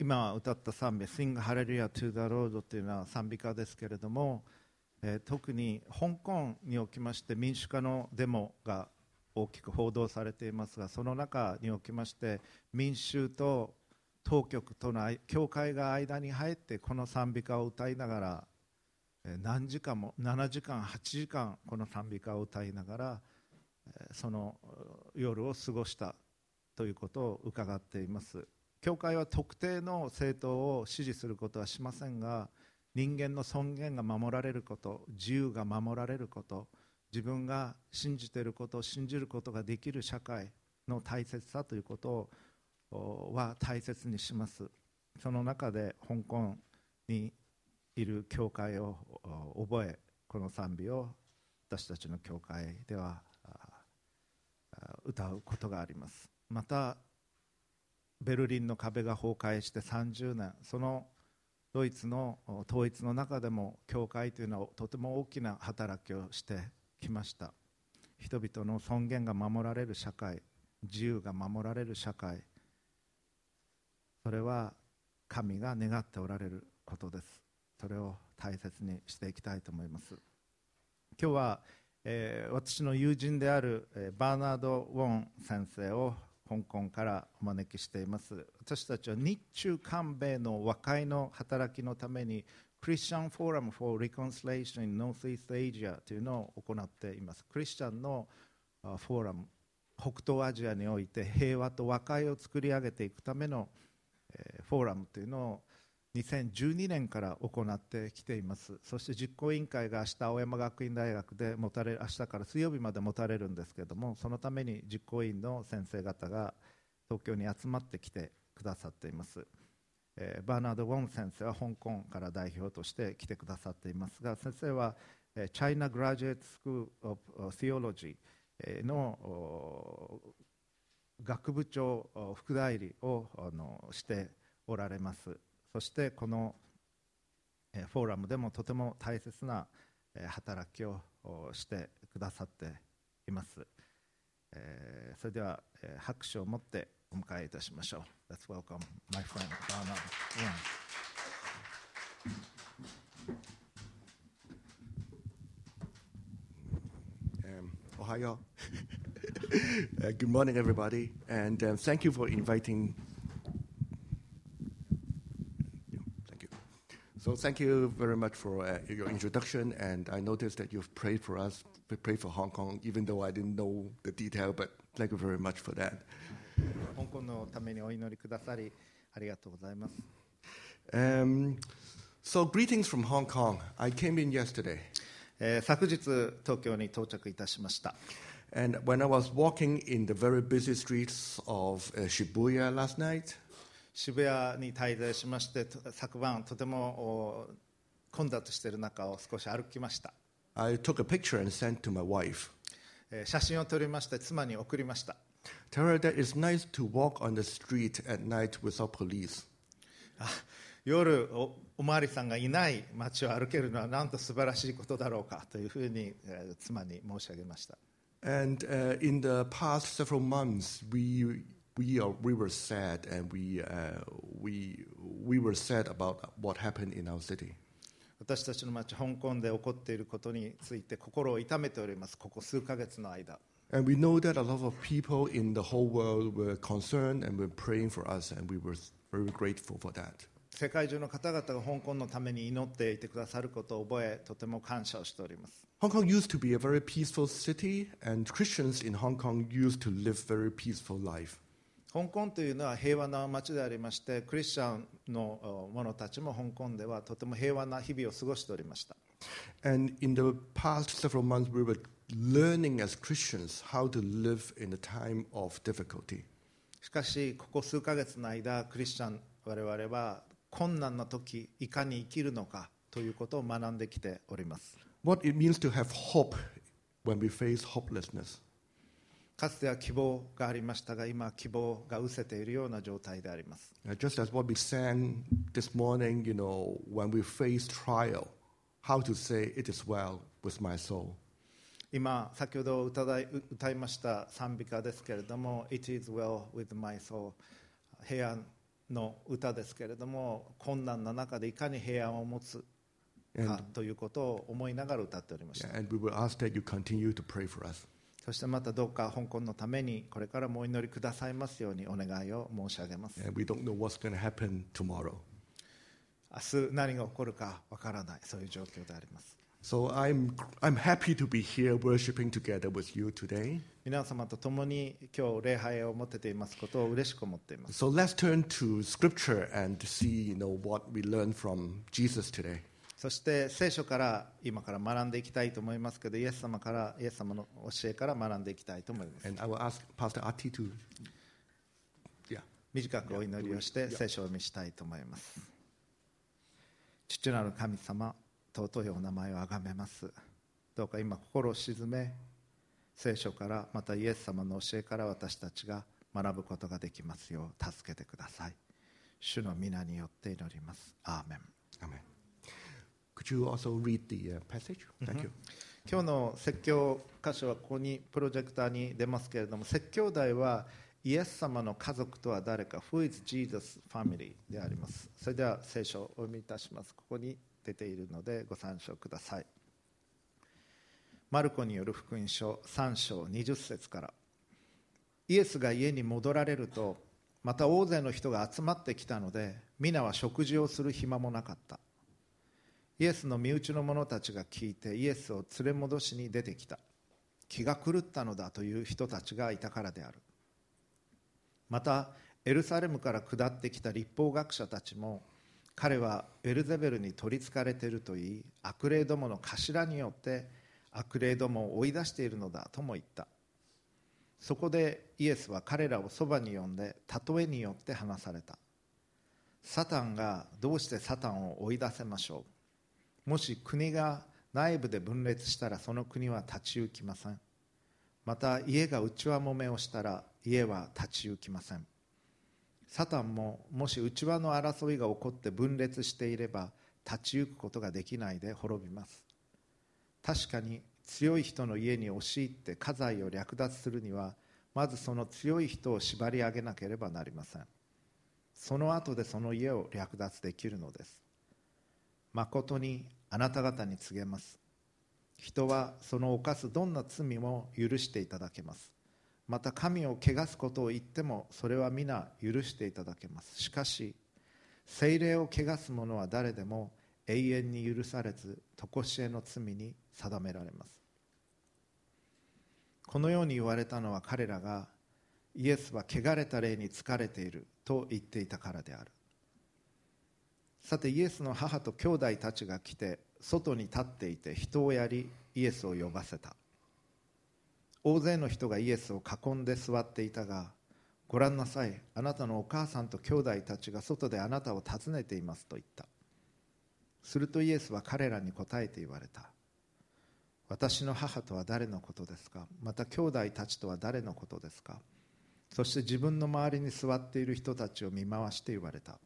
今歌った賛美「Sing Hallelujah to the Lord」というのは賛美歌ですけれども、えー特に香港におきまして民主化のデモが大きく報道されていますがその中におきまして民衆と当局との教会が間に入ってこの賛美歌を歌いながら何時間も7時間8時間この賛美歌を歌いながらその夜を過ごしたということを伺っています。教会は特定の政党を支持することはしませんが人間の尊厳が守られること自由が守られること自分が信じていることを信じることができる社会の大切さということをは大切にします。その中で香港にいる教会を覚えこの賛美を私たちの教会では歌うことがあります。またベルリンの壁が崩壊して30年そのドイツの統一の中でも教会というのはとても大きな働きをしてきました。人々の尊厳が守られる社会自由が守られる社会それは神が願っておられることです。それを大切にしていきたいと思います。今日は、えー私の友人である、えーバーナード・ウォン先生を香港からお招きしています。私たちは日中韓米の和解の働きのためにクリスチャンフォーラム for Reconciliation in Northeast Asia というのを行っています。クリスチャンのフォーラム北東アジアにおいて平和と和解を作り上げていくための、フォーラムというのを2012年から行ってきています。そして実行委員会が明日青山学院大学で持たれ明日から水曜日まで持たれるんですけれどもそのために実行委員の先生方が東京に集まってきてくださっています、えーバーナード・ウォン先生は香港から代表として来てくださっていますが先生はえー China Graduate School of Theology えーの学部長副代理をしておられます。そしてこのフォーラムでもとても大切な働きをしてくださっています、それでは拍手を持ってお迎えいたしましょう Let's welcome my friend Bernard Wong. Um, Ohio. uh, good morning, everybody, and um, thank you for inviting. So, thank you very much for uh, your introduction, and I noticed that you've prayed for us, p- prayed for Hong Kong, even though I didn't know the detail, but thank you very much for that. 香港のためにお祈りくださりありがとうございます Um, so, greetings from Hong Kong. I came in yesterday, えー昨日東京に到着いたしました and when I was walking in the very busy streets of uh, Shibuya last night, 渋谷に滞在しましてと昨晩とてもお混雑している中を少し歩きました、I took a picture and sent to my wife. えー写真を撮りまして妻に送りました Tell her that it's nice to walk on the street at night without police. あ夜おおまわりさんがいない街を歩けるのはなんと素晴らしいことだろうかというふうに、えー妻に申し上げました And uh, in the past several months, we we are we were sad and we uh, we we were sad about what happened in our city. 私たちの街香港で起こっていることについて心を痛めておりますここ数ヶ月の間 And we know that a lot of people in the whole world were concerned and were praying for us, and we were very grateful for that. 世界中の方々が香港のために祈っていてくださることを覚えとても感謝をしております Hong Kong used to be a very peaceful city, and Christians in Hong Kong used to live very peaceful life. 香港というのは平和な街でありましてクリスチャンの者たちも香港ではとても平和な日々を過ごしておりました。しかし、ここ数か月の間、クリスチャン、我々は困難な時いかに生きるのかということを学んできております。かつては希望がありましたが今は希望が失せているような状態であります Uh, just as what we sang this morning, you know, when we face trial, how to say it is well with my soul. 今先ほど歌い歌いました賛美歌ですけれども「It is well with my soul」平安の歌ですけれども困難な中でいかに平安を持つかということを思いながら歌っておりました and we will ask that you continue to pray for us. そしてまたどうか香港のためにこれからもお祈りくださいますようにお願いを申し上げます we don't know what's going to happen tomorrow. 明日何が起こるかわからないそういう状況であります So I'm, I'm happy to be here worshiping together with you today. 皆様と共に今日礼拝を持てていますことを嬉しく思っています So let's turn to scripture and see, you know, what we learned from Jesus today. そして聖書から今から学んでいきたいと思いますけどイエス様からイエス様の教えから学んでいきたいと思います。And I will ask Pastor Ati to, yeah. 短くお祈りをして聖書を見したいと思います父なる神様尊いお名前をあがめます。どうか今心を静め聖書からまたイエス様の教えから私たちが学ぶことができますよう助けてください。主の皆によって祈ります。アーメン。Amen. Could you also read the uh, passage? Thank you. 今日の説教箇所はここにプロジェクターに出ますけれども説教題はイエス様の家族とは誰か Who is Jesus family? であります。それでは聖書をお読みいたします。ここに出ているのでご参照ください。マルコによる福音書3章20節から。イエスが家に戻られるとまた大勢の人が集まってきたので皆は食事をする暇もなかったイエスの身内の者たちが聞いてイエスを連れ戻しに出てきた。気が狂ったのだという人たちがいたからである。またエルサレムから下ってきた立法学者たちも彼はエルゼベルに取りつかれていると言い悪霊どもの頭によって悪霊どもを追い出しているのだとも言った。そこでイエスは彼らをそばに呼んで例えによって話された。サタンがどうしてサタンを追い出せましょう？もし国が内部で分裂したらその国は立ち行きません。また家が内輪もめをしたら家は立ち行きません。サタンももし内輪の争いが起こって分裂していれば立ち行くことができないで滅びます。確かに強い人の家に押し入って家財を略奪するにはまずその強い人を縛り上げなければなりません。その後でその家を略奪できるのです。誠にあなた方に告げます。人はその犯すどんな罪も許していただけます。また神を汚すことを言ってもそれは皆許していただけます。しかし精霊を汚す者は誰でも永遠に許されず常しえの罪に定められます。このように言われたのは彼らがイエスは汚れた霊に疲れていると言っていたからである。さてイエスの母と兄弟たちが来て外に立っていて人をやりイエスを呼ばせた。大勢の人がイエスを囲んで座っていたがご覧なさいあなたのお母さんと兄弟たちが外であなたを訪ねていますと言った。するとイエスは彼らに答えて言われた。私の母とは誰のことですか？また兄弟たちとは誰のことですか？そして自分の周りに座っている人たちを見回して言われた。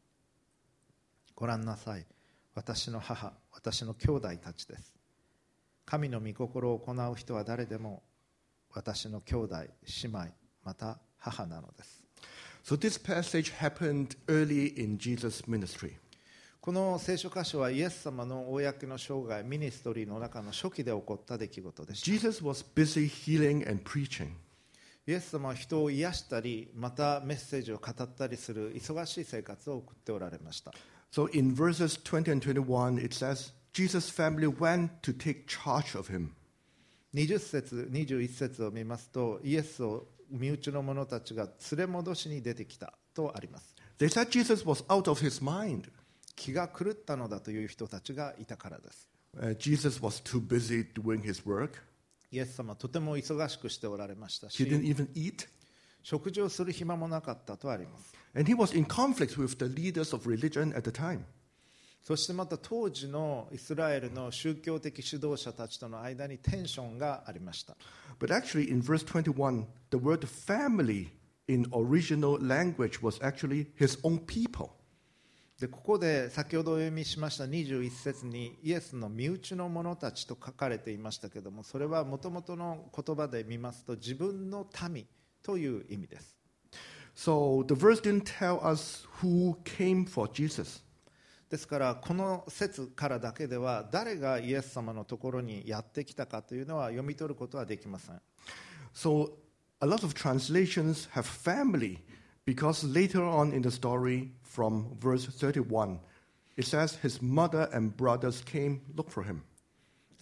ご覧なさい。私の母私の兄弟たちです。神の御心を行う人は誰でも私の兄弟姉妹また母なのです。So this passage happened early in Jesus' ministry. この聖書箇所はイエス様の公の生涯ミニストリーの中の初期で起こった出来事でした。Jesus was busy healing and preaching. イエス様は人を癒したりまたメッセージを語ったりする忙しい生活を送っておられました So in verses 20 and 21, it says, Jesus' family went to take charge of him. 20節21節を見ますとイエスを身内の者たちが連れ戻しに出てきたとあります They said Jesus was out of his mind. 気が狂ったのだという人たちがいたからです Uh, Jesus was too busy doing his work. イエス様はとても忙しくしておられました He didn't し even eat. 食事をする暇もなかったとあります And he was in conflict with the leaders of religion at the time. そしてまた当時のイスラエルの宗教的指導者たちとの間にテンションがありました But actually, in verse 21, the word family in original language was actually his own people. でここで先ほどお読みしました21節にイエスの身内の者たちと書かれていましたけどもそれはもともとの言葉で見ますと自分の民という意味です So the verse didn't tell us who came for Jesus. ですからこの説からだけでは誰がイエス様のところにやってきたかというのは読み取ることはできません So a lot of translations have family because later on in the story from verse 31, it says his mother and brothers came look for him.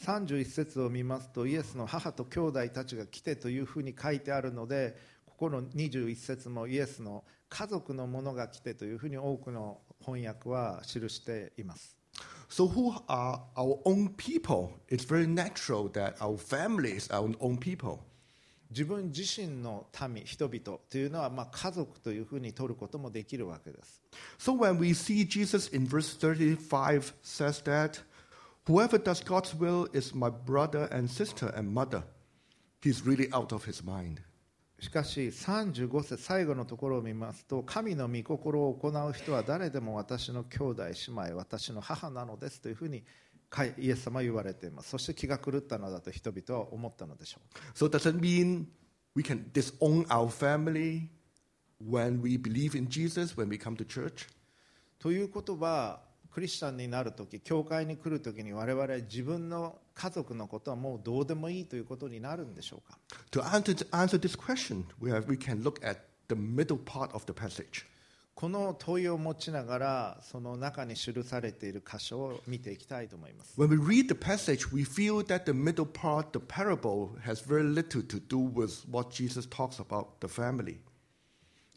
31節を見ますとイエスの母と兄弟たちが来てというふうに書いてあるのでここの21節もイエスの家族の者が来てというふうに多くの翻訳は記しています So who are our own people? It's very natural that our families are our own people. 自分自身の民人々というのはまあ家族というふうに取ることもできるわけです So when we see Jesus in verse 35 says that whoever does God's will is my brother and sister and mother, he's really out of his mind. しかし35節最後のところを見ますと神の御心を行う人は誰でも私の兄弟姉妹私の母なのですというふうにイエス様は言われていますそして気が狂ったのだと人々は思ったのでしょう So does it mean we can disown our family when we believe in Jesus, when we come to church? ということはクリスチャンになるとき教会に来るときに我々は自分の家族のことはもうどうでもいいということになるんでしょうか To answer, to answer this question, we, have, we can look at the middle part of the passage. この問いを持ちながらその中に記されている箇所を見ていきたいと思います When we read the passage, we feel that the middle part, the parable, has very little to do with what Jesus talks about the family.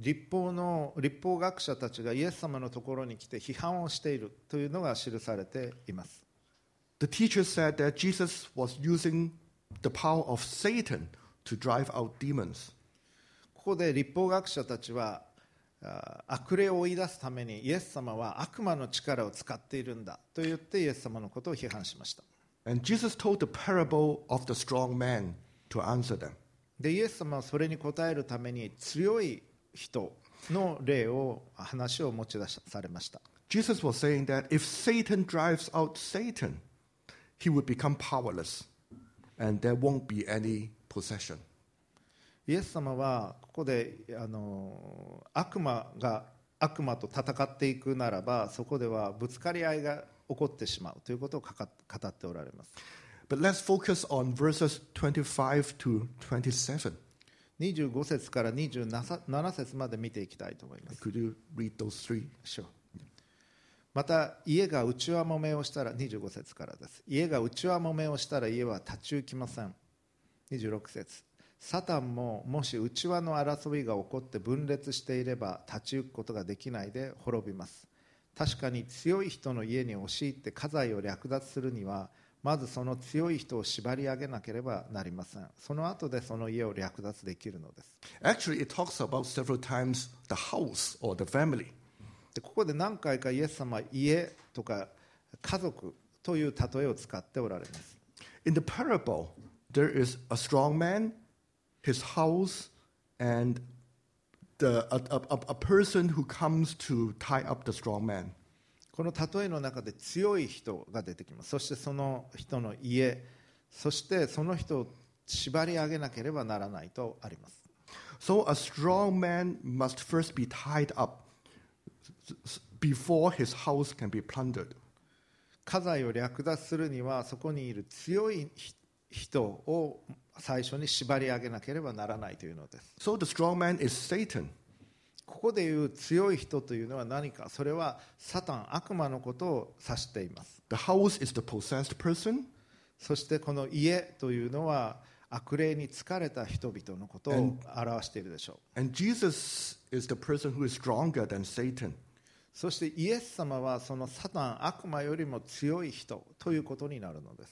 立法の立法学者たちがイエス様のところに来て批判をしているというのが記されています The teachers said that Jesus was using the power of Satan to drive out demons. ここで立法学者たちはあ悪霊を追い出すためにイエス様は悪魔の力を使っているんだと言ってイエス様のことを批判しました And Jesus told the parable of the strong man to answer them. でイエス様はそれに答えるために強い人の例を話を持ち出されました Jesus was saying that if Satan drives out Satan, he would become powerless and there won't be any possession. イエス様はここであの悪魔が悪魔と戦っていくならばそこではぶつかり合いが起こってしまうということをかか語っておられます But let's focus on verses 25 to 27. 25節から27節まで見ていきたいと思います。Could you read those three? Sure. また家が内輪もめをしたら25節からです。家が内輪もめをしたら家は立ち行きません。26節。サタンももし内輪の争いが起こって分裂していれば立ち行くことができないで滅びます。確かに強い人の家に押し入って家財を略奪するにはまずその強い人を縛り上げなければなりませんその後でその家を略奪できるのです Actually, it talks about several times the house or the family. でここで何回かイエス様は家とか家族という例えを使っておられます In the parable, there is a strong man, his house, and the, a, a, a- a person who comes to tie up the strong man. この例えの中で強い人が出てきますそしてその人の家そしてその人を縛り上げなければならないとあります So a strong man must first be tied up before his house can be plundered. 家財を略奪するにはそこにいる強いひ人を最初に縛り上げなければならないというのです So the strong man is Satan. ここで言う強い人というのは何かそれはサタン悪魔のことを指しています。そしてこの家というのは悪霊に疲れた人々のことを表しているでしょう。そしてイエス様はそのサタン悪魔よりも強い人ということになるのです。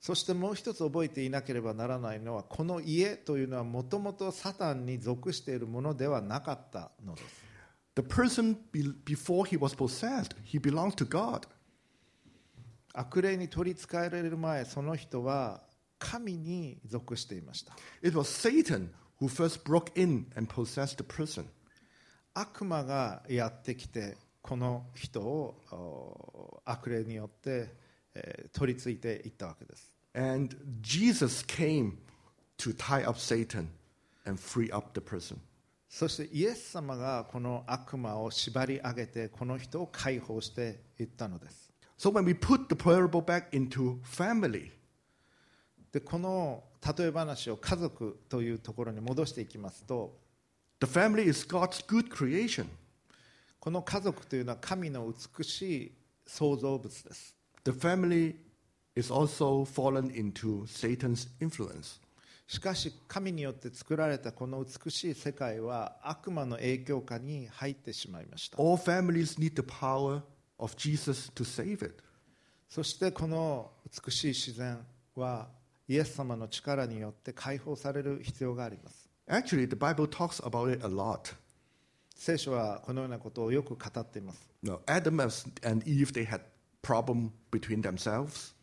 そしてもう一つ覚えていなければならないのはこの家というのはもともとサタンに属しているものではなかったのです the person be, before he was possessed, he belonged to God. 悪霊に取りつかえられる前その人は神に属していました It was Satan who first broke in and possessed the person. 悪魔がやってきてこの人をお悪霊によって、えー取り付いていったわけです And Jesus came to tie up Satan and free up the person. そしてイエス様がこの悪魔を縛り上げてこの人を解放していったのです So when we put the parable back into family, でこの例え話を家族というところに戻していきますと the family is God's good creation. この家族というのは神の美しい創造物です The family is also fallen into Satan's influence. しかし神によって作られたこの美しい世界は悪魔の影響下に入ってしまいました All families need the power of Jesus to save it. そしてこの美しい自然はイエス様の力によって解放される必要があります Actually, the Bible talks about it a lot. 聖書はこのようなことをよく語っています Now, Adam and Eve, they had problem between themselves.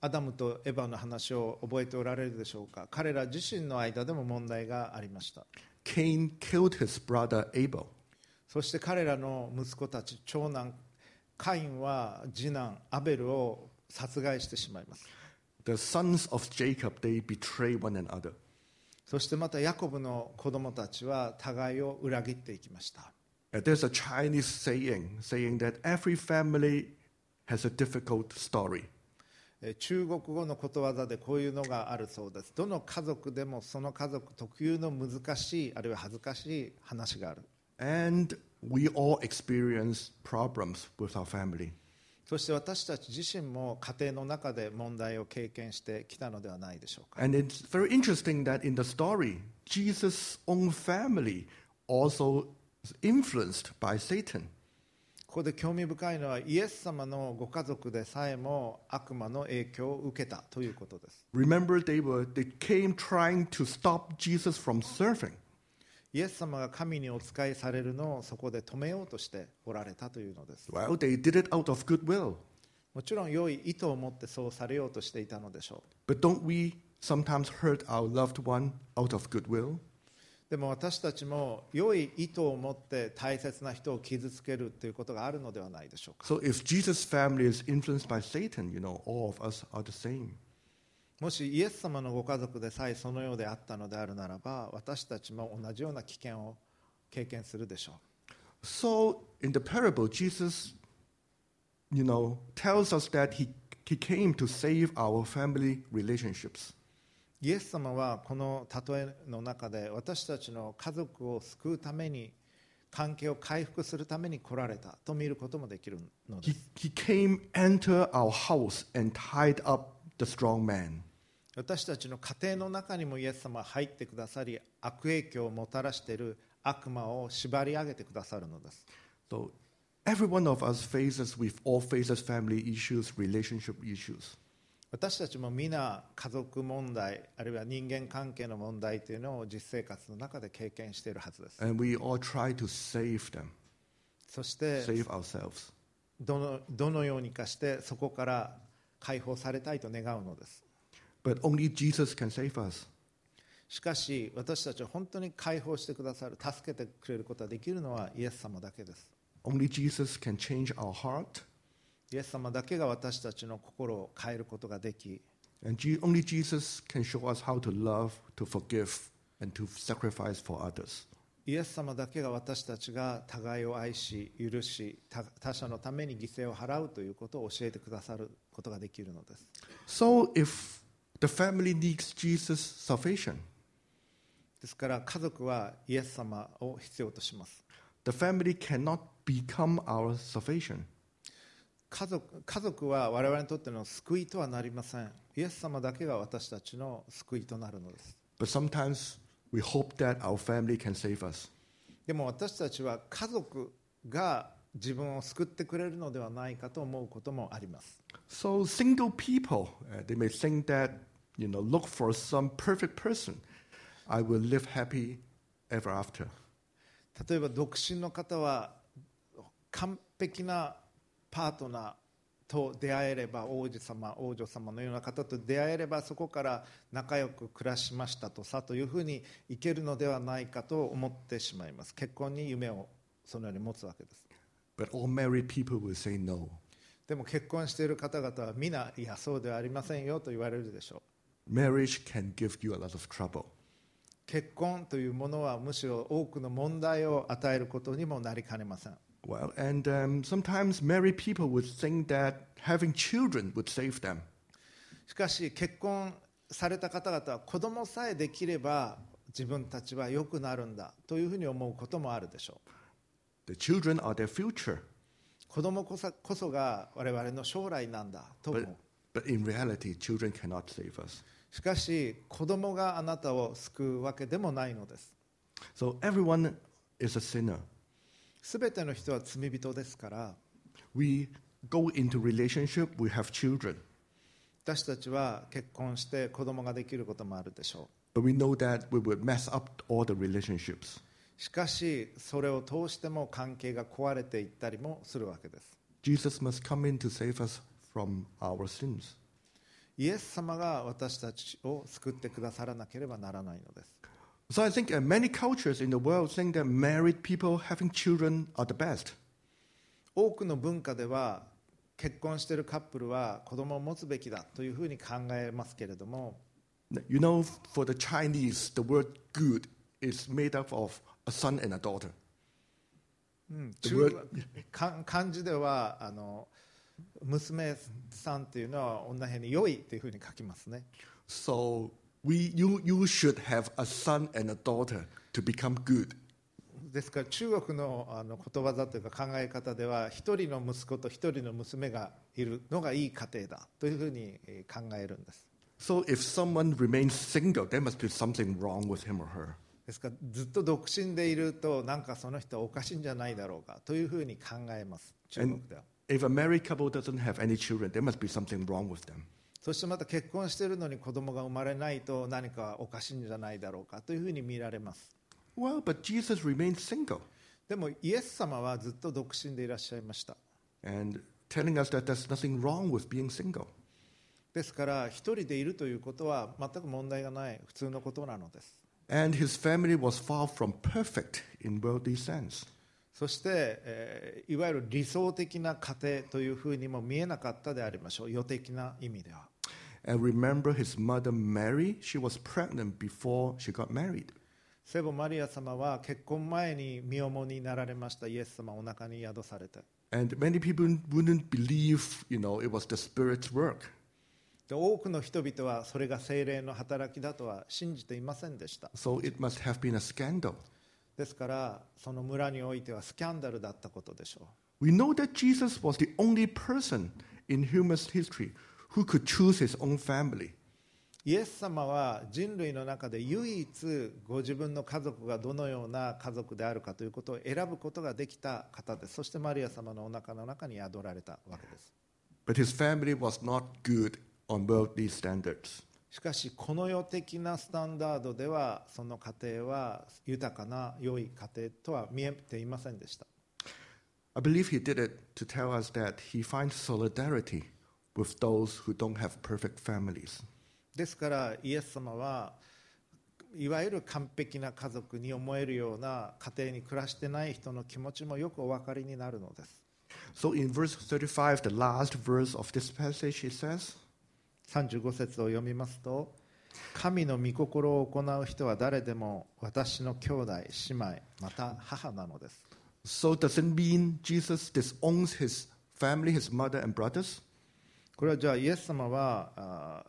アダムとエヴァの話を覚えておられるでしょうか彼ら自身の間でも問題がありました Cain killed his brother Abel. そして彼らの息子たち長男カインは次男アベルを殺害してしまいます The sons of Jacob, they betray one another. そしてまたヤコブの子供たちは互いを裏切っていきました Uh, There's a Chinese saying saying that every family has a difficult story. えー中国語のことわざでこういうのがあるそうですどの家族でもその家族特有の難しいあるいは恥ずかしい話がある And we all experience problems with our family. そして私たち自身も家庭の中で問題を経験してきたのではないでしょうか And it's very interesting that in the story, Jesus' own family also influenced by Satan. ここで興味深いのはイエス様のご家族でさえも悪魔の影響を受けたということです Remember, they were they came trying to stop Jesus from serving. イエス様が神にお仕えされるのをそこで止めようとしておられたというのです Well, they did it out of goodwill. もちろん良い意図を持ってそうされようとしていたのでしょ But don't we sometimes hurt our loved one out of goodwill? うでも私たちも良い意図を持って大切な人を傷つけるということがあるのではないでしょうか So if Jesus' family is influenced by Satan, you know, all of us are the same. もしイエス様のご家族でさえそのようであったのであるならば私たちも同じような危険を経験するでしょう So in the parable, Jesus, you know, tells us that he, he came to save our family relationships. イエス様はこの例えの中で私たちの家族を救うために関係を回復するために来られたと見ることもできるのです。私たちの家庭の中にもイエス様は入ってくださり悪影響をもたらしている悪魔を縛り上げてくださるのです。So, every one of us faces, we've all faces family issues, relationship issues. 私たちも皆家族問題あるいは人間関係の問題というのを実生活の中で経験しているはずです And we all try to save them, そして.どのどのようにかしてそこから解放されたいと願うのです But only Jesus can save us. しかし私たちを本当に解放してくださる助けてくれることができるのはイエス様だけです Only Jesus can change our heart. イエス様だけが私たちの心を変えることができ。イエス様だけが私たちが互いを愛し、許し、他者のために犠牲を払うということを教えてくださることができるのです。So if the family needs Jesus salvation, ですから家族はイエス様を必要とします。The family cannot become our salvation. 家族家族は我々にとっての救いとはなりませんイエス様だけが私たちの救いとなるのです But sometimes we hope that our family can save us. でも私たちは家族が自分を救ってくれるのではないかと思うこともあります So single people, uh, they may think that, you know, look for some perfect person. I will live happy ever after. 例えば独身の方は完璧なパートナーと出会えれば王子様王女様のような方と出会えればそこから仲良く暮らしましたとさというふうにいけるのではないかと思ってしまいます結婚に夢をそのように持つわけです But all married people will say no. でも結婚している方々は皆いやそうではありませんよと言われるでしょう Marriage can give you a lot of trouble. 結婚というものはむしろ多くの問題を与えることにもなりかねません Well, and um, sometimes married people would think that having children would save them. しかし結婚された方々は子供さえできれば自分たちは良くなるんだというふうに思うこともあるでしょう The children are their future. 子供こそこそが我々の将来なんだと思 But, う but in reality, children cannot save us. しかし子供があなたを救うわけでもないのです So everyone is a sinner. すべての人は罪人ですから。We go into relationship, we have children. 私たちは結婚して子供ができることもあるでしょう。しかし、それを通しても関係が壊れていったりもするわけです。イエス様が私たちを救ってくださらなければならないのです。So I think uh, many cultures in the world think that married people having children are the best. 多くの文化では結婚しているカップルは子供を持つべきだというふうに考えますけれども You know, for the Chinese, the word good is made up of a son and a daughter. うん、漢字ではあの娘さんっていうのは女辺に良いというふうに書きますね So we, you, you should have a son and a daughter to become good. ですから中国のあのことわざというか考え方では一人の息子と一人の娘がいるのがいい家庭だというふうにえー考えるんです So if someone remains single, there must be something wrong with him or her. ですからずっと独身でいるとなんかその人はおかしいんじゃないだろうかというふうに考えます中国では If a married couple doesn't have any children, there must be something wrong with them. そしてまた結婚しているのに子供が生まれないと何かおかしいんじゃないだろうかというふうに見られます。Well, but Jesus remained single. でもイエス様はずっと独身でいらっしゃいました。And telling us that there's nothing wrong with being single. ですから一人でいるということは全く問題がない普通のことなのです。And his family was far from perfect in worldly sense. そして、えーいわゆる理想的な家庭というふうにも見えなかったでありましょう。予的な意味では And remember his mother Mary, she was pregnant before she got married. 聖母マリア様は結婚前に身重になられましたイエス様をお腹に宿されて And many people wouldn't believe, you know, it was the Spirit's work. で多くの人々はそれが精霊の働きだとは信じていませんでした So it must have been a scandal. ですからその村においてはスキャンダルだったことでしょ We know that Jesus was the only person in human history who could choose his own family. うイエス様は人類の中で唯一ご自分の家族がどのような家族であるかということを選ぶことができた方ですそしてマリア様のお腹の中に宿られたわけです But his family was not good on worldly standards. しかしこの世的なスタンダードではその家庭は豊かな良い家庭とは見えていませんでした I believe he did it to tell us that he finds solidarity with those who don't have perfect families. ですからイエス様はいわゆる完璧な家族に思えるような家庭に暮らしてない人の気持ちもよくお分かりになるのです So in verse 35, the last verse of this passage, it says, 35節を読みますと神の御心を行う人は誰でも私の兄弟姉妹また母なのです So does it mean Jesus disowns his family, his mother and brothers? これはじゃあイエス様は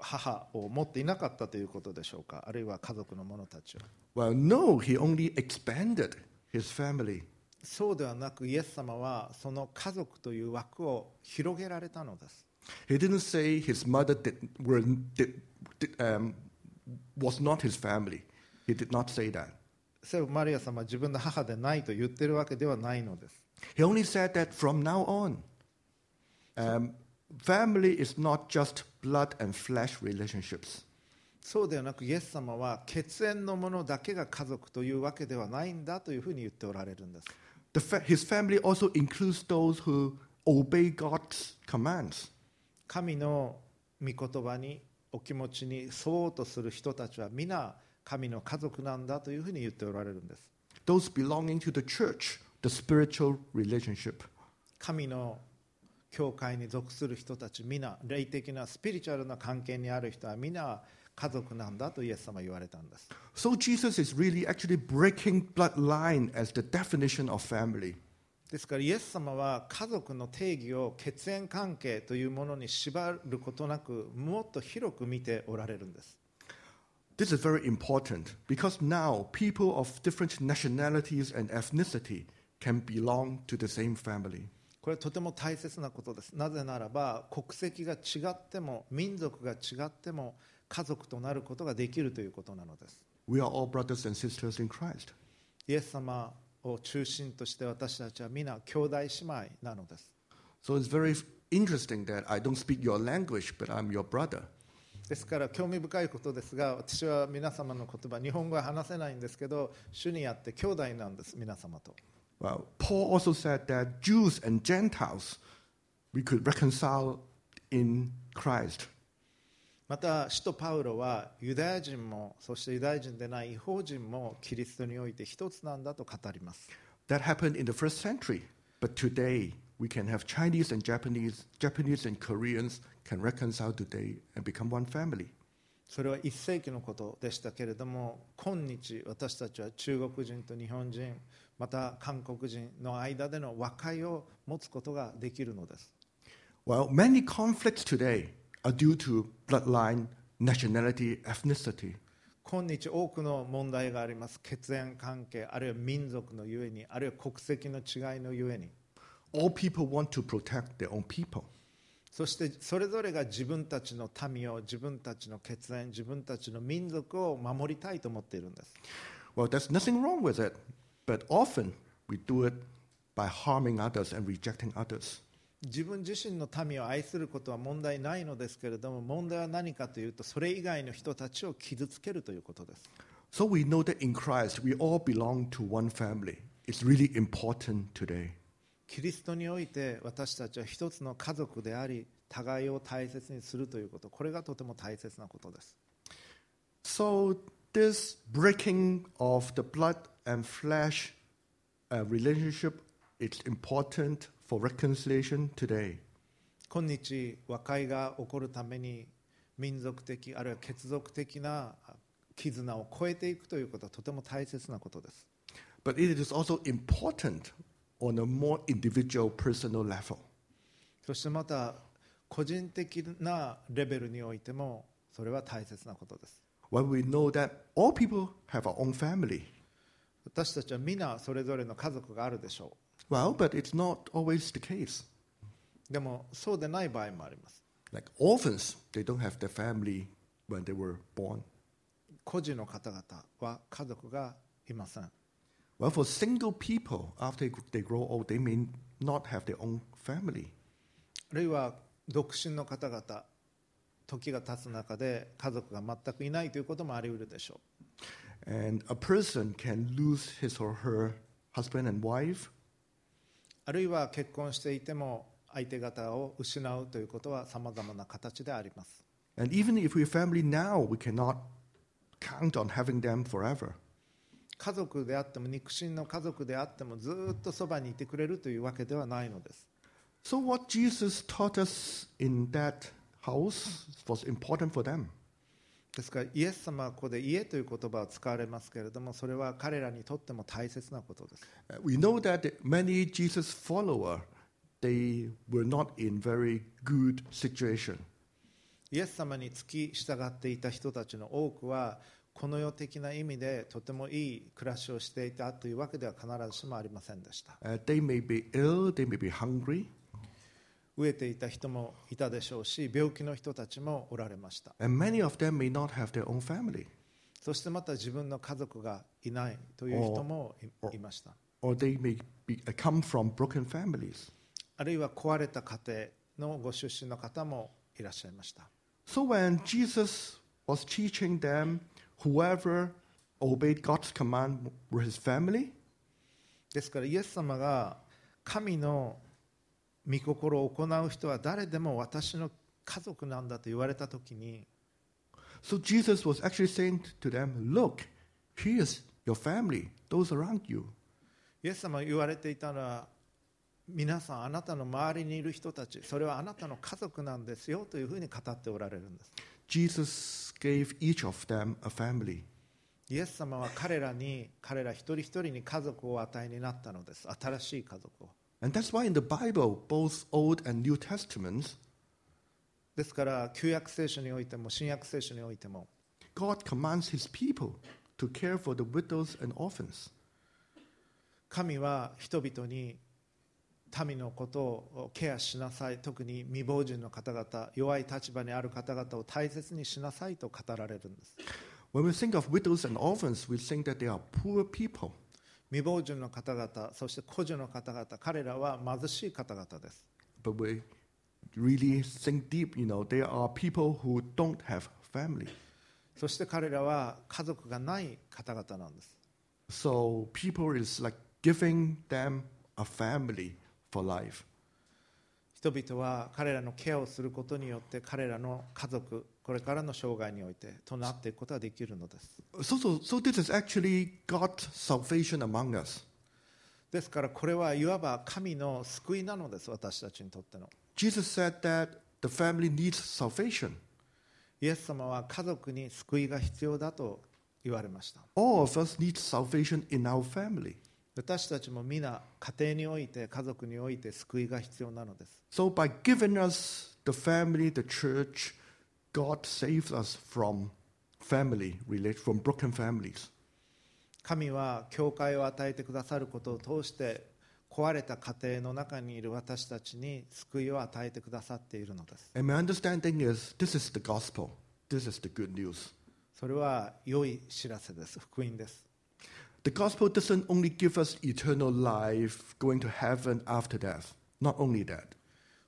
母を持っていなかったということでしょうかあるいは家族の者たちを Well, no, he only expanded his family. そうではなくイエス様はその家族という枠を広げられたのです He didn't say his mother did, were, did, did, um, was not his family. He did not say that. 聖母マリア様は自分の母でないと言ってるわけではないのです He only said that from now on, um, family is not just blood and flesh relationships. そうではなくイエス様は血縁のものだけが家族というわけではないんだというふうに言っておられるんです The the fa- his family also includes those who obey God's commands. 神の御言葉にお気持ちに沿おうとする人たちは皆神の家族なんだというふうに言っておられるんです Those belonging to the church, the spiritual relationship. 神の 教会に属する人たち皆霊的なスピリチュアルな関係にある人は皆家族なんだとイエス様は言われたんです So Jesus is really actually breaking bloodline as the definition of family. ですからイエス様は家族の定義を血縁関係というものに縛ることなくもっと広く見ておられるんです This is very important because now people of different nationalities and ethnicity can belong to the same family. これはとても大切なことですなぜならば国籍が違っても民族が違っても家族となることができるということなのです We are all brothers and sisters in Christ. イエス様を中心として私たちは皆兄弟姉妹なのです So it's very interesting that I don't speak your language, but I'm your brother. ですから興味深いことですが私は皆様の言葉日本語は話せないんですけど主にあって兄弟なんです皆様と Well, Paul also said that Jews and Gentiles we could reconcile in Christ. また使徒パウロはユダヤ人もそしてユダヤ人でない違法人もキリストにおいて一つなんだと語ります That happened in the first century, but today we can have Chinese and Japanese, Japanese and Koreans can reconcile today and become one family. それは1世紀のことでしたけれども今日私たちは中国人と日本人また韓国人の間での和解を持つことができるのです Well, many conflicts today are due to bloodline, nationality, ethnicity. 今日多くの問題があります血縁関係あるいは民族のゆえにあるいは国籍の違いのゆえに All people want to protect their own people. そしてそれぞれが自分たちの民を自分たちの血縁自分たちの民族を守りたいと思っているんです Well, there's nothing wrong with it, but often we do it by harming others and rejecting others. 自分自身の民を愛することは問題ないのですけれども問題は何かというとそれ以外の人たちを傷つけるということです So we know that in Christ we all belong to one family. It's really important today. キリストにおいて私たちは一つの家族であり互いを大切にするということこれがとても大切なことです So this breaking of the blood and flesh uh, relationship is important for reconciliation today. 今日和解が起こるために民族的あるいは血族的な絆を超えていくということはとても大切なことです But it is also important on a more individual, personal level. そしてまた個人的なレベルにおいてもそれは大切なことです When we know that all people have our own family. 私たちは皆それぞれの家族があるでしょ Well, but it's not always the case. うでもそうでない場合もあります Like orphans, they don't have their family when they were born. 孤児の方々は家族がいません Well, for single people, after they grow old, they may not have their own family. あるいは独身の方々時が経つ中で家族が全くいないということもあり得るでしょ And a person can lose his or her husband and wife, うあるいは結婚していても相手方を失うということはさまざまな形であります and even if we're family now, we cannot count on having them forever. 家族であっても肉親の家族であってもずっとそばにいてくれるというわけではないのです So, what Jesus taught us in that house was important for them. ですからイエス様はここで家という言葉を使われますけれどもそれは彼らにとっても大切なことです Uh, We know that many Jesus followers they were not in very good situation. イエス様に付き従っていた人たちの多くはこの世的な意味でとてもいい暮らしをしていたというわけでは必ずしもありませんでした Uh, they may be ill, they may be hungry, 飢えていた人もいたでしょうし病気の人たちもおられました and many of them may not have their own family, そしてまた自分の家族がいないという人もいいました or they may be, uh, come from broken families. あるいは壊れた家庭のご出身の方もいらっしゃいました So when Jesus was teaching them, whoever obeyed God's command were his family, ですからイエス様が神の御心を行う人は誰でも私の家族なんだと言われた時に So Jesus was actually saying to them, Look, here's your family, those around you. イエス様が言われていたのは皆さんあなたの周りにいる人たちそれはあなたの家族なんですよというふうに語っておられるんです Jesus gave each of them a family. イエス様は彼らに彼ら一人一人に家族をお与えになったのです新しい家族を And that's why in the Bible, both Old and New Testaments, ですから旧約聖書においても新約聖書においても God commands his people to care for the widows and orphans. 神は人々に 民のことをケアしなさい特に未亡人の方々弱い立場にある方々を大切にしなさいと語られるんです When we think of widows and orphans, we think that they are poor people. 未亡人の方々そして孤児の方々彼らは貧しい方々です But we really think deep, you know, they are people who don't have family. そして彼らは家族がない方々なんです So people is like giving them a family for life. 人々は彼らのケアをすることによって彼らの家族これからの生涯においてとなっていくことができるのです So, so, so this is actually God's salvation among us. ですからこれはいわば神の救いなのです私たちにとっての Jesus said that the family needs salvation. イエス様は家族に救いが必要だと言われました All of us need salvation in our family. 私たちも皆家庭において家族において救いが必要なのです So by giving us the family, the church, God saves us from family, from broken families. 神は教会を与えてくださることを通して壊れた家庭の中にいる私たちに救いを与えてくださっているのです And my understanding is this is the gospel. This is the good news. それは良い知らせです福音です The gospel doesn't only give us eternal life, going to heaven after death. Not only that.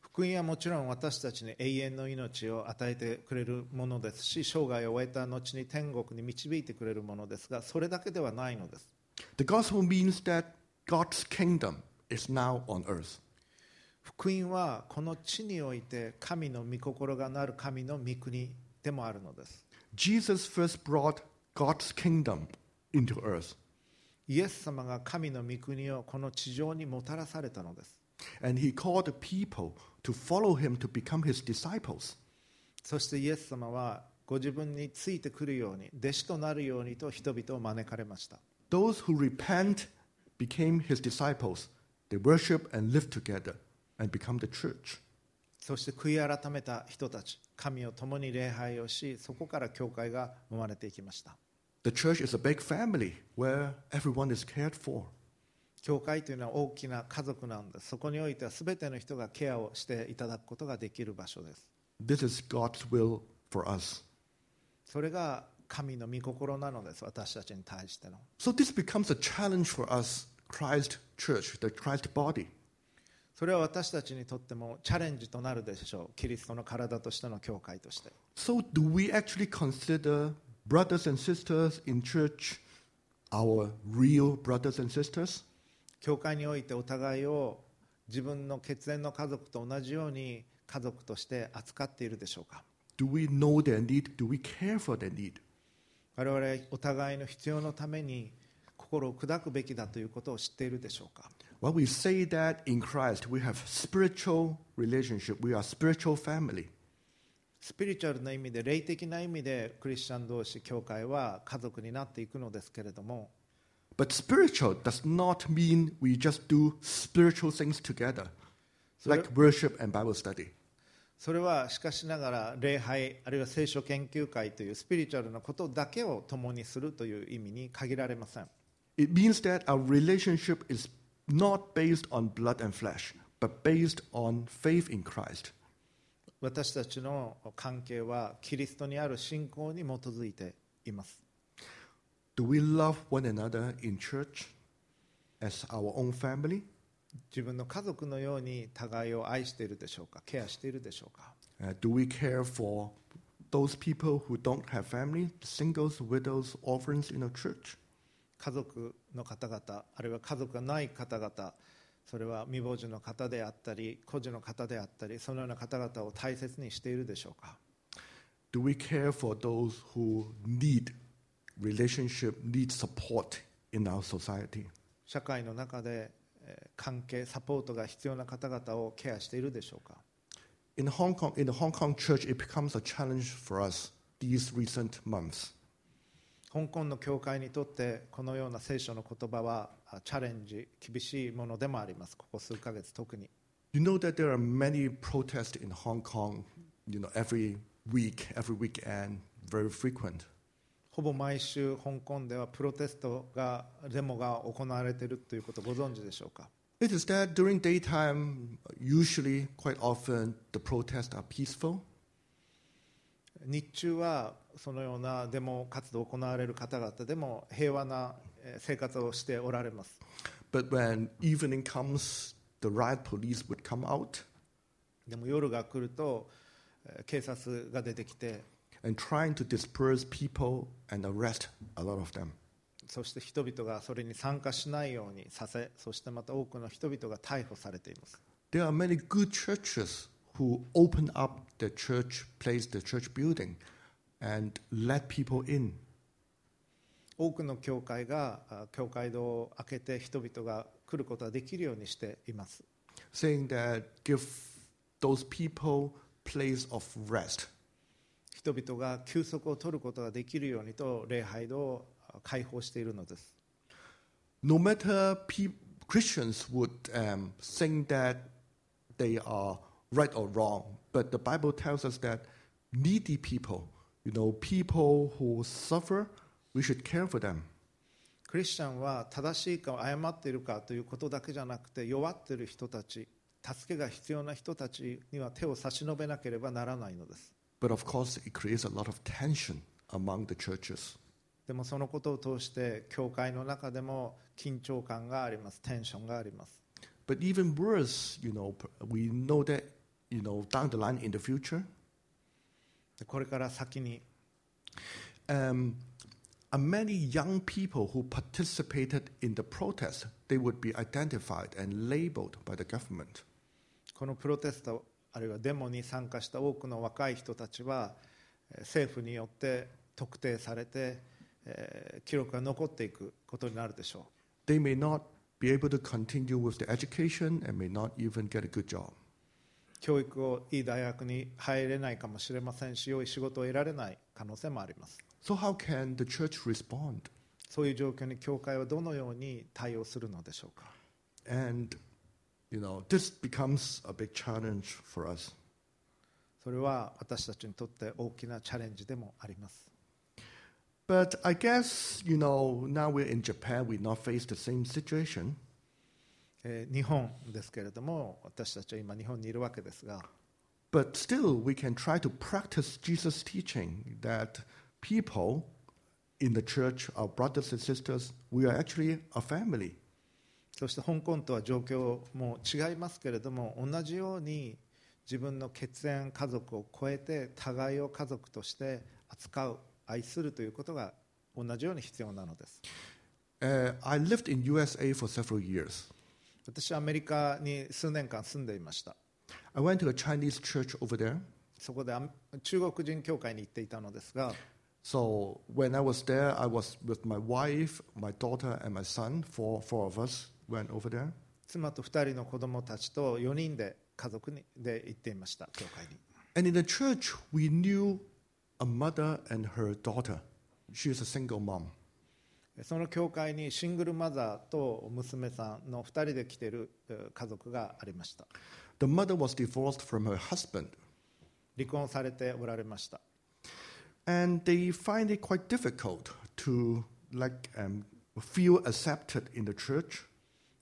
福音はもちろん私たちに永遠の命を与えてくれるものですし生涯を終えた後に天国に導いてくれるものですがそれだけではないのです The gospel means that God's kingdom is now on earth. 福音はこの地において神の御心がなる神の御国でもあるのです Jesus first brought God's kingdom into earth. イエス様が神の御国をこの地上にもたらされたのです。そしてイエス様はご自分についてくるように、弟子となるようにと人々を招かれました。そして悔い改めた人たち、神を共に礼拝をし、そこから教会が生まれていきました。The church is a big family where everyone is cared for. 教会というのは大きな家族なんですそこにおいては全ての人がケアをしていただくことができる場所です This is God's will for us. それが神の御心なのです私たちに対しての So this becomes a challenge for us, Christ Church, the Christ body. それは私たちにとってもチャレンジとなるでしょうキリストの体としての教会として So do we actually consider brothers and sisters in church our real brothers and sisters? 教会においてお互いを自分の血縁の家族と同じように家族として扱っているでしょうか Do we know their need? Do we care for their need? 我々お互いの必要のために心を砕くべきだということを知っているでしょうか Well, we say that in Christ we have spiritual relationship. We are spiritual family. スピリチュアルな意味で霊的な意味でクリスチャン同士教会は家族になっていくのですけれども But spiritual does not mean we just do spiritual things together, like worship and Bible study. それはしかしながら礼拝あるいは聖書研究会というスピリチュアルなことだけを共にするという意味に限られません It means that our relationship is not based on blood and flesh, but based on faith in Christ. 私たちの関係はキリストにある信仰に基づいています Do we love one another in church as our own family? 自分の家族のように互いを愛しているでしょうかケアしているでしょうか Uh, do we care for those people who don't have family, singles, widows, orphans in our church? 家族の方々あるいは家族がない方々それは未亡人の方であったり孤児の方であったりそのような方々を大切にしているでしょうか Do we care for those who need relationship, need support in our society? 社会の中でえー関係サポートが必要な方々をケアしているでしょうか In Hong Kong, in the Hong Kong church, it becomes a challenge for us these recent months. 香港の教会にとってこのような聖書の言葉はあチャレンジ厳しいものでもありますここ数ヶ月特に You know that there are many protests in Hong Kong, you know, every week, every weekend, very frequent. ほぼ毎週香港ではプロテストがデモが行われているということをご存知でしょうか It is that during daytime, usually, quite often, the protests are peaceful. 日中はそのようなデモ活動を行われる方々でも平和なえー生活をしておられます But when evening comes, the riot police would come out でも夜が来るとえー警察が出てきて and trying to disperse people and arrest a lot of them. そして人々がそれに参加しないようにさせそしてまた多くの人々が逮捕されています There are many good churches who open up the church place, the church building, and let people in. 多くの教会があ教会堂を開けて人々が来ることができるようにしています saying that give those people place of rest. 人々が休息を取ることができるようにと礼拝堂をあ開放しているのです No matter Christians would um, think that they are right or wrong, but the Bible tells us that needy people, you know, people who suffer, we should care for them. クリスチャンは正しいか誤っているかということだけじゃなくて弱っている人たち助けが必要な人たちには手を差し伸べなければならないのです But of course, it creates a lot of tension among the churches. でもそのことを通して教会の中でも緊張感がありますテンションがあります But even worse, you know, we know that, you know, down the line in the future, でこれから先に um, uh, many young people who participated in the protest, they would be identified and labeled by the government. このプロテストあるいはデモに参加した多くの若い人たちはえー政府によって特定されて、えー記録が残っていくことになるでしょう They may not be able to continue with the education and may not even get a good job. 教育をいい大学に入れないかもしれませんし良い仕事を得られない可能性もあります So, how can the church respond? そういう状況に教会はどのように対応するのでしょうか And, you know, this becomes a big challenge for us. それは私たちにとって大きなチャレンジでもあります But I guess, you know, now we're in Japan, we not face the same situation. えー日本ですけれども私たちは今日本にいるわけですが But still, we can try to practice Jesus' teaching that people in the church, our brothers and sisters, we are actually a family. そして香港とは状況も違いますけれども同じように自分の血縁家族を超えて互いを家族として扱う愛するということが同じように必要なのです Uh, I lived in USA for several years. 私はアメリカに数年間住んでいました I went to a Chinese church over there. そこで中国人教会に行っていたのですが So when I was there, I was with my wife, my daughter, and my son. Four, four of us went over there. 妻と2人の子供たちと4人で家族にで行っていました教会に And in the church, we knew a mother and her daughter. She is a single mom. その教会にシングルマザーと娘さんの2人で来ているえー家族がありました The mother was divorced from her husband, 離婚されておられました and they find it quite difficult to like um, feel accepted in the church.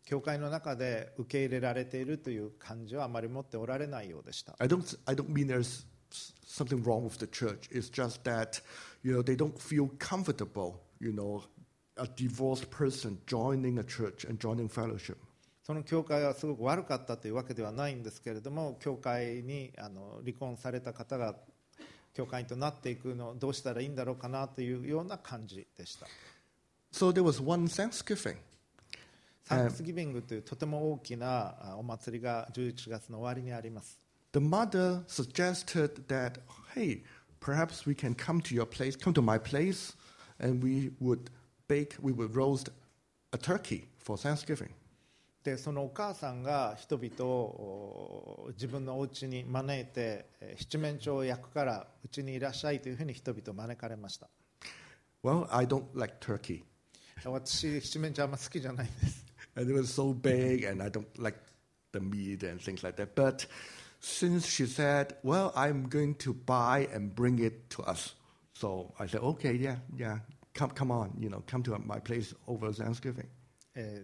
教会の中で受け入れられているという感じはあまり持っておられないようでした I don't, I don't mean there's something wrong with the church. It's just that, you know, they don't feel comfortable, you know, a divorced person joining a church and joining fellowship. その教会はすごく悪かったというわけではないんですけれども教会にあの離婚された方が教会となっていくのをどうしたらいいんだろうかなというような感じでした So there was one Thanksgiving. サンクスギビングというとても大きなあお祭りが11月の終わりにあります The mother suggested that, hey, perhaps we can come to your place, come to my place, and we would bake, we would roast a turkey for Thanksgiving. でそのお母さんが人々をお自分のお家に招いてえー七面鳥を焼くからうちにいらっしゃいというふうに人々を招かれました Well, I don't like turkey. 私七面鳥あんま好きじゃないんです And it was so big, and I don't like the meat and things like that. But since she said, well, I'm going to buy and bring it to us. So I said, okay, yeah, yeah, come, come on, you know, come to my place over Thanksgiving.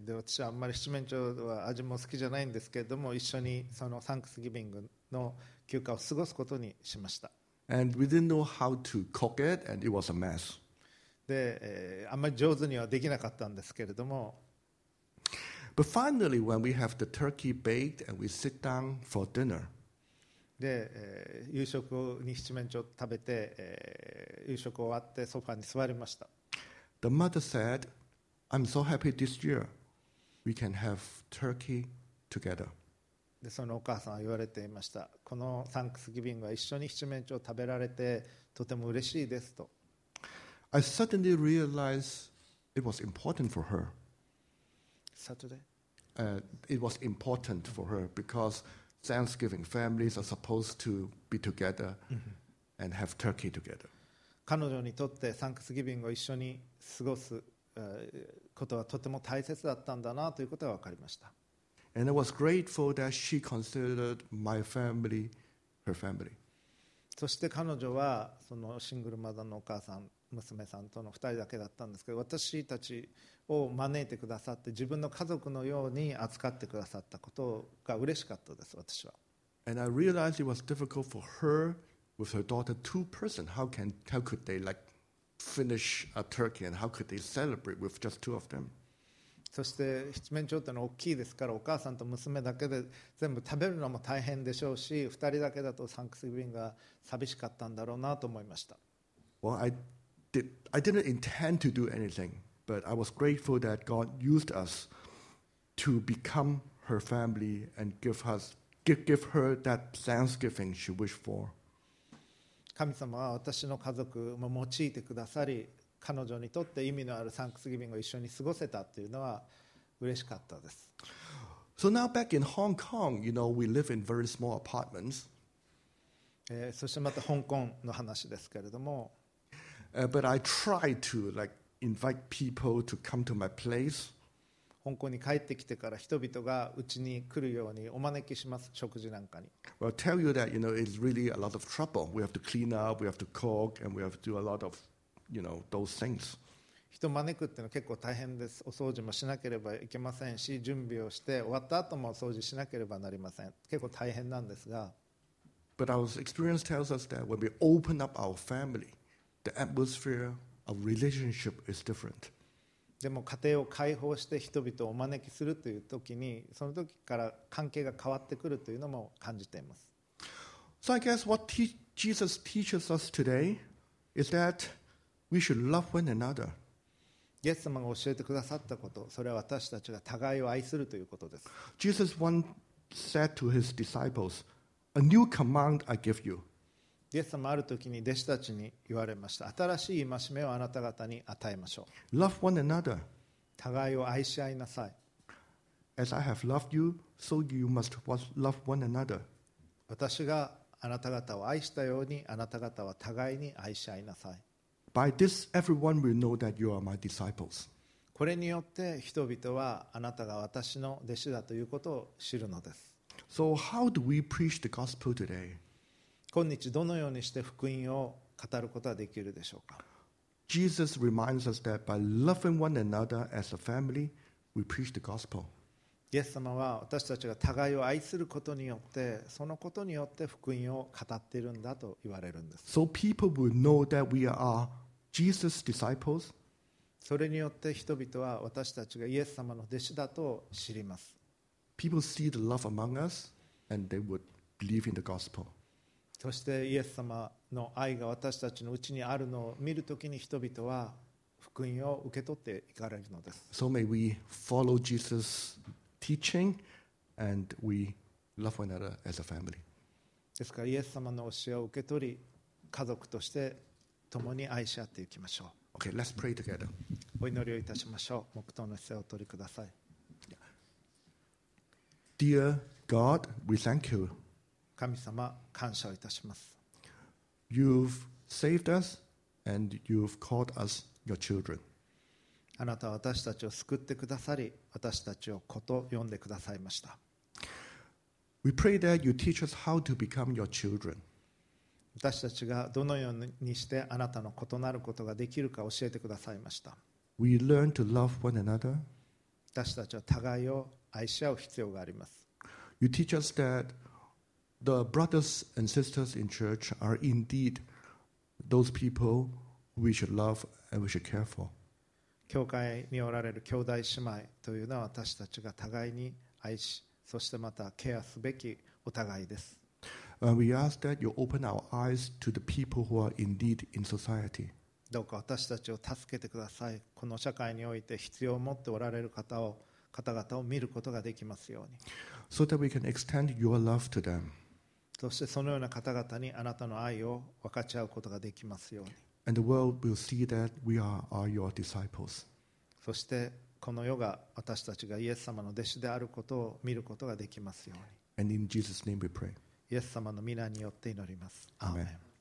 で私はあんまり七面鳥は味も好きじゃないんですけれども一緒にそのサンクスギビングの休暇を過ごすことにしましたで、えー、あんまり上手にはできなかったんですけれどもで、えー、夕食に七面鳥食べて、えー、夕食終わってソファに座りました。the mother said, I'm so happy this year we can have turkey together. でそのお母さんは言われていましたこのサンクスギビングは一緒に七面鳥を食べられてとても嬉しいですと I suddenly realized it was important for her. サトデー Uh, it was important for her because Thanksgiving families are supposed to be together and have turkey together. 彼女にとってサンクスギビングを一緒に過ごすえーことはとても大切だったんだなということが分かりました And I was grateful that she considered my family her family. そして彼女はそのシングルマザーのお母さん娘さんとの2人だけだったんですけど私たちを招いてくださって自分の家族のように扱ってくださったことが嬉しかったです私は And I realized it was difficult for her with her daughter, two person. How can how could they like finish a turkey and how could they celebrate with just two of them? そして七面鳥ってのは大きいですからお母さんと娘だけで全部食べるのも大変でしょうし2人だけだとサンクスギビングが寂しかったんだろうなと思いました Well, I did. I didn't intend to do anything, but I was grateful that God used us to become her family and give us give, give her that Thanksgiving she wished for. 神様は私の家族も用いてくださり彼女にとって意味のあるサンクスギビングを一緒に過ごせたというのは嬉しかったです So now back in Hong Kong, you know, we live in very small apartments, えーそしてまた香港の話ですけれども uh, but I try to like invite people to come to my place. 香港に帰ってきてから人々が家に来るようにお招きします、食事なんかに。人招くっていうのは結構大変です。お掃除もしなければいけませんし、準備をして終わった後も掃除しなければなりません。結構大変なんですが。But our experience tells us that when we open up our family, the atmosphere of relationship is different. でも家庭を開放して人々をお招きするという時にその時から関係が変わってくるというのも感じています So I guess what te- Jesus teaches us today is that we should love one another. イエス様が教えてくださったことそれは私たちが互いを愛するということです Jesus once said to his disciples, A new command I give you イエス様はある時に弟子たちに言われました新しい戒めをあなた方に与えましょう love one another. 互いを愛し合いなさい As I have loved you, so you must love one another. 私があなた方を愛したようにあなた方は互いに愛し合いなさい By this, everyone will know that you are my disciples. これによって人々はあなたが私の弟子だということを知るのです So, how do we preach the gospel today? 今日どのようにして福音を語ることができるでしょうか Jesus reminds us that by loving one another as a family, we preach the gospel. イエス様は私たちが互いを愛することによってそのことによって福音を語っているんだと言われるんです So people will know that we are Jesus' disciples それによって人々は私たちがイエス様の弟子だと知ります People see the love among us and they would believe in the gospel. そしてイエス様の愛が私たちのうちにあるのを見るときに人々は福音を受け取っていかれるのです So may we follow Jesus' teaching and we love one another as a family. ですからイエス様の教えを受け取り家族として共に愛し合っていきましょ Okay, let's pray together. うお祈りをいたしましょう黙祷の姿勢をお取りください Dear God, we thank you. 神様感謝をいたします You've saved us and you've called us your children. あなたは私たちを救ってくださり私たちを子と呼んでくださいました We pray that you teach us how to become your children. 私たちがどのようにしてあなたの異なることができるか教えてくださいました We learn to love one another. 私たちは互いを愛し合う必要があります You teach us that the brothers and sisters in church are indeed those people we should love and we should care for. 教会におられる兄弟姉妹というのは私たちが互いに愛しそしてまたケアすべきお互いです And we ask that you open our eyes to the people who are indeed in society. どうか私たちを助けてくださいこの社会において必要を持っておられる方を方々を見ることができますように so that we can extend your love to them. そしてそのような方々にあなたの愛を分かち合うことができますように And the world will see that we are, are your disciples. そしてこの世が私たちがイエス様の弟子であることを見ることができますように And in Jesus' name we pray. イエス様の皆によって祈ります。アーメン